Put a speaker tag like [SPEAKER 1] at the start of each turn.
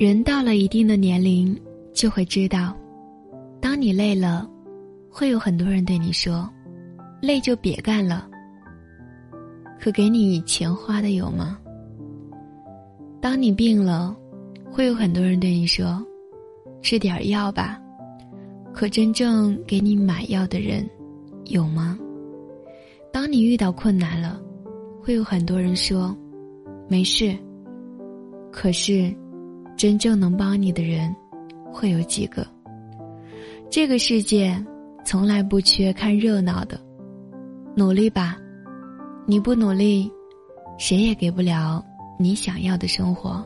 [SPEAKER 1] 人到了一定的年龄，就会知道，当你累了，会有很多人对你说：“累就别干了。”可给你钱花的有吗？当你病了，会有很多人对你说：“吃点药吧。”可真正给你买药的人有吗？当你遇到困难了，会有很多人说：“没事。”可是。真正能帮你的人，会有几个？这个世界从来不缺看热闹的，努力吧！你不努力，谁也给不了你想要的生活。